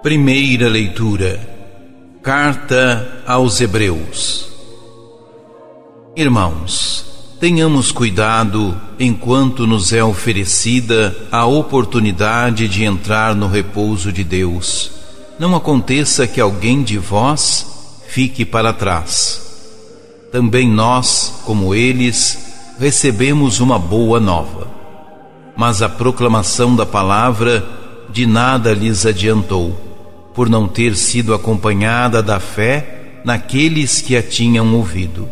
Primeira leitura. Carta aos Hebreus. Irmãos, tenhamos cuidado enquanto nos é oferecida a oportunidade de entrar no repouso de Deus. Não aconteça que alguém de vós fique para trás. Também nós, como eles, recebemos uma boa nova. Mas a proclamação da palavra de nada lhes adiantou por não ter sido acompanhada da fé naqueles que a tinham ouvido.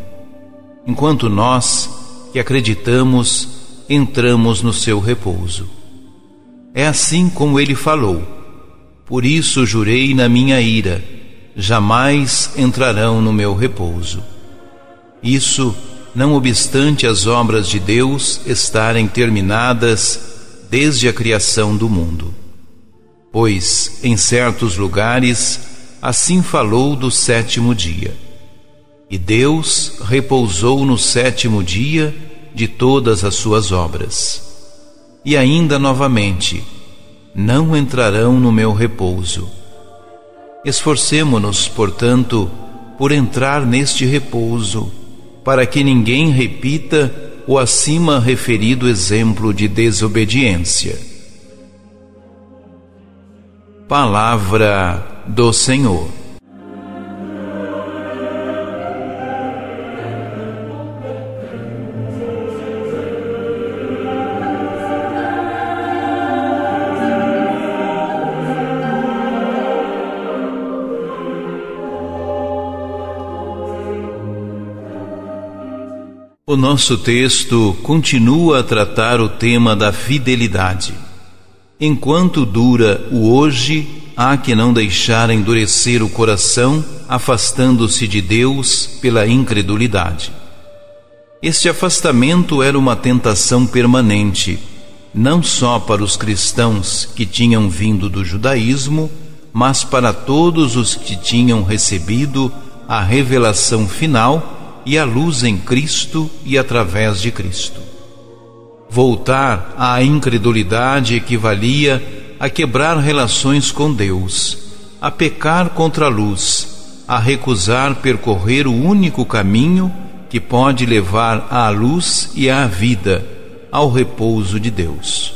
Enquanto nós, que acreditamos, entramos no seu repouso. É assim como ele falou: Por isso jurei na minha ira, jamais entrarão no meu repouso. Isso, não obstante as obras de Deus estarem terminadas desde a criação do mundo pois em certos lugares assim falou do sétimo dia. E Deus repousou no sétimo dia de todas as suas obras. E ainda novamente, não entrarão no meu repouso. Esforcemo-nos, portanto, por entrar neste repouso, para que ninguém repita o acima referido exemplo de desobediência Palavra do Senhor. O nosso texto continua a tratar o tema da fidelidade. Enquanto dura o hoje, há que não deixar endurecer o coração, afastando-se de Deus pela incredulidade. Este afastamento era uma tentação permanente, não só para os cristãos que tinham vindo do judaísmo, mas para todos os que tinham recebido a revelação final e a luz em Cristo e através de Cristo. Voltar à incredulidade equivalia a quebrar relações com Deus, a pecar contra a luz, a recusar percorrer o único caminho que pode levar à luz e à vida, ao repouso de Deus.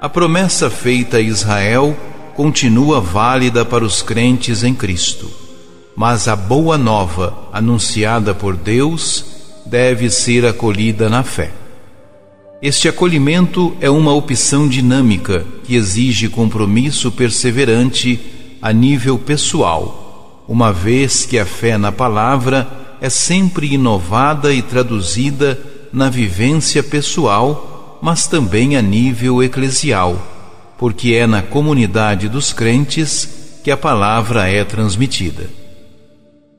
A promessa feita a Israel continua válida para os crentes em Cristo, mas a boa nova anunciada por Deus deve ser acolhida na fé. Este acolhimento é uma opção dinâmica que exige compromisso perseverante a nível pessoal, uma vez que a fé na palavra é sempre inovada e traduzida na vivência pessoal, mas também a nível eclesial, porque é na comunidade dos crentes que a palavra é transmitida.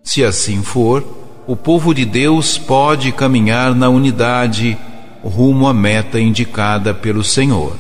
Se assim for, o povo de Deus pode caminhar na unidade rumo à meta indicada pelo Senhor.